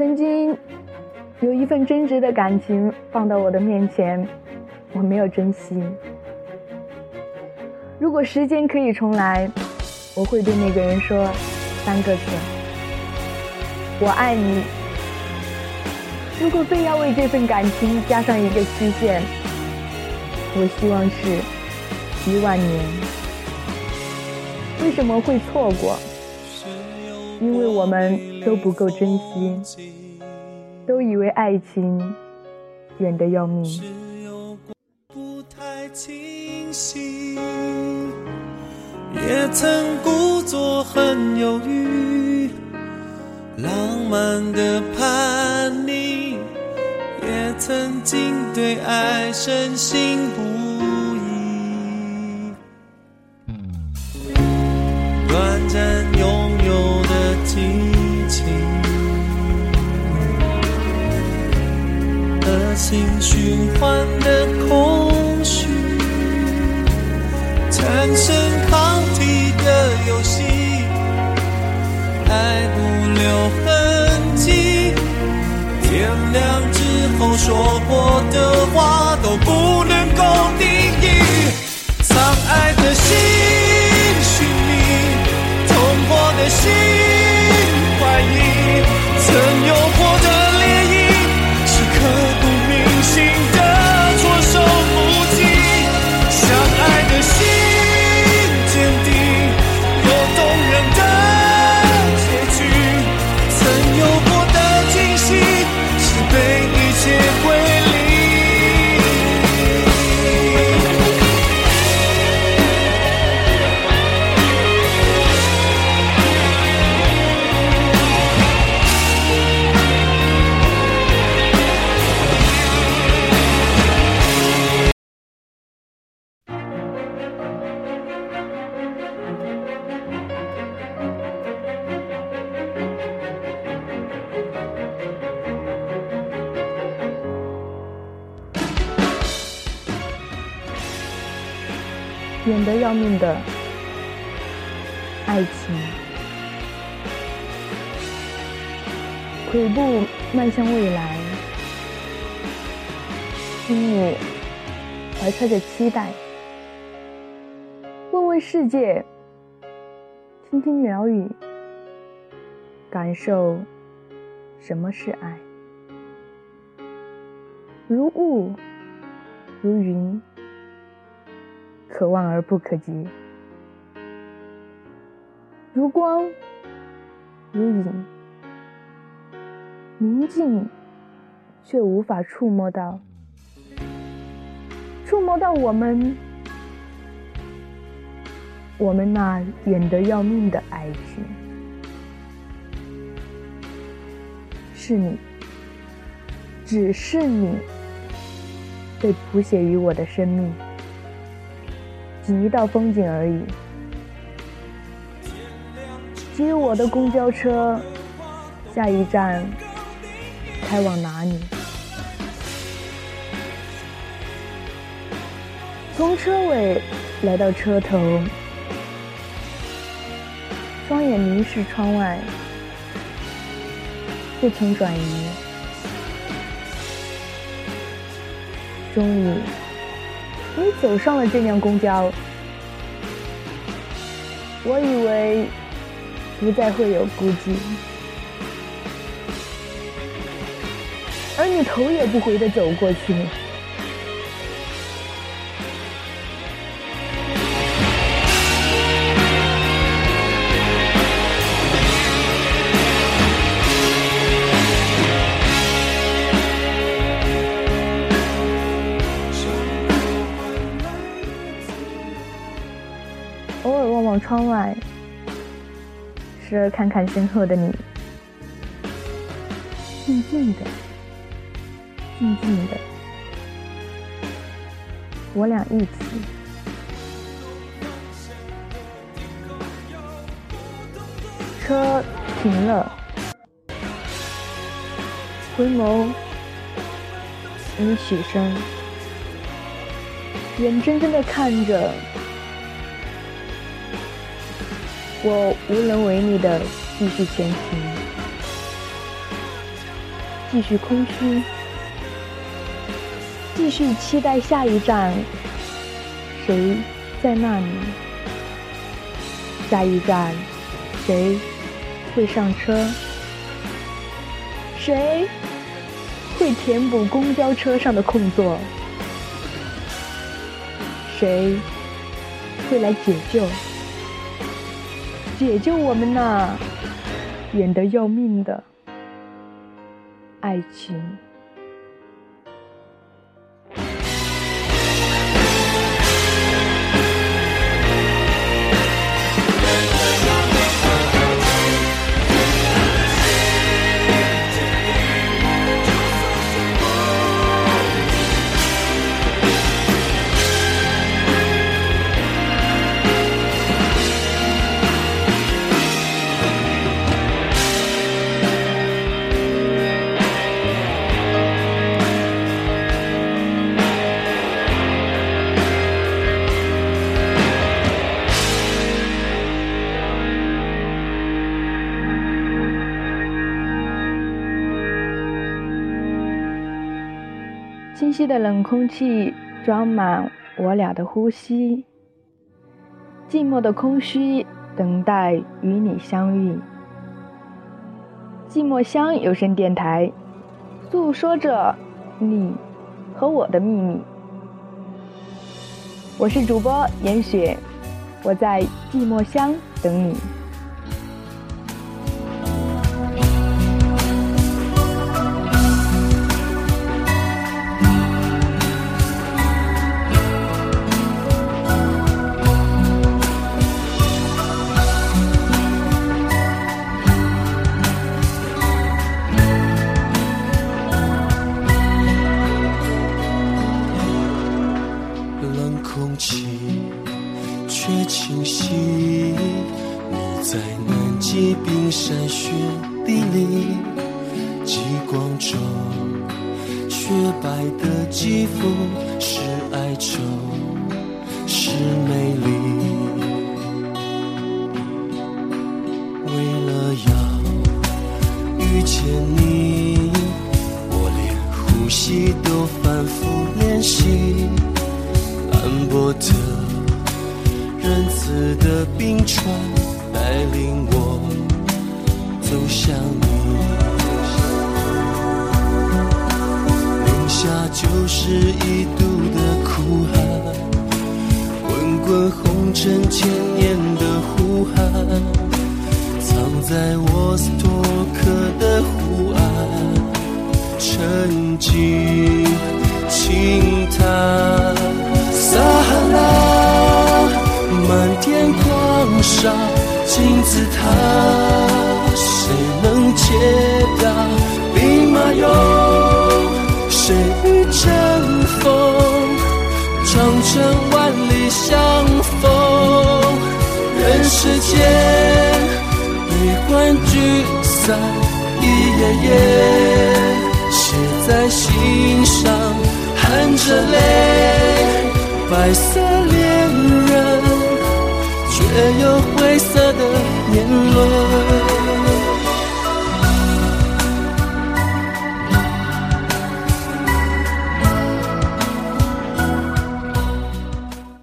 曾经有一份真挚的感情放到我的面前，我没有珍惜。如果时间可以重来，我会对那个人说三个字：我爱你。如果非要为这份感情加上一个期限，我希望是一万年。为什么会错过？因为我们都不够珍惜，都以为爱情远得要命。不太清晰也曾故作很犹豫，浪漫的叛逆，也曾经对爱深信不疑。循环的空虚，产生抗体的游戏，爱不留痕迹。天亮之后说过的话远得要命的爱情，跬步迈向未来，心里怀揣着期待。问问世界，听听鸟语，感受什么是爱。如雾，如云。可望而不可及，如光，如影，宁静，却无法触摸到，触摸到我们，我们那远得要命的爱情，是你，只是你，被谱写于我的生命。一道风景而已。接我的公交车，下一站开往哪里？从车尾来到车头，双眼凝视窗外，不曾转移。终于。你走上了这辆公交，我以为不再会有孤寂，而你头也不回的走过去。窗外，时而看看身后的你，静静的，静静的，我俩一起。车停了，回眸，你起身，眼睁睁的看着。我无能为力的继续前行，继续空虚，继续期待下一站，谁在那里？下一站，谁会上车？谁会填补公交车上的空座？谁会来解救？解救我们呐远得要命的爱情。晰的冷空气装满我俩的呼吸，寂寞的空虚等待与你相遇。寂寞乡有声电台，诉说着你和我的秘密。我是主播严雪，我在寂寞乡等你。冰山雪地里，极光中雪白的肌肤是哀愁，是美丽。为了要遇见你，我连呼吸都反复练习。安伯特仁慈的冰川带领我走向你，零下九十一度的苦寒，滚滚红尘千年的呼喊，藏在沃斯托克的湖岸，沉静轻叹。撒哈拉，漫天狂沙，金字塔，兵马俑，谁与争锋？长城万里相逢，人世间悲欢聚散一页页写在心上，含着泪。白色恋人，却有灰色的年轮。